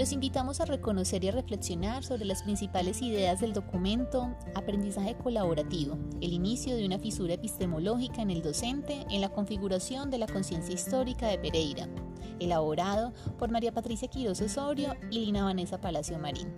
Los invitamos a reconocer y a reflexionar sobre las principales ideas del documento Aprendizaje Colaborativo, el inicio de una fisura epistemológica en el docente en la configuración de la conciencia histórica de Pereira, elaborado por María Patricia Quiroz Osorio y Lina Vanessa Palacio Marín.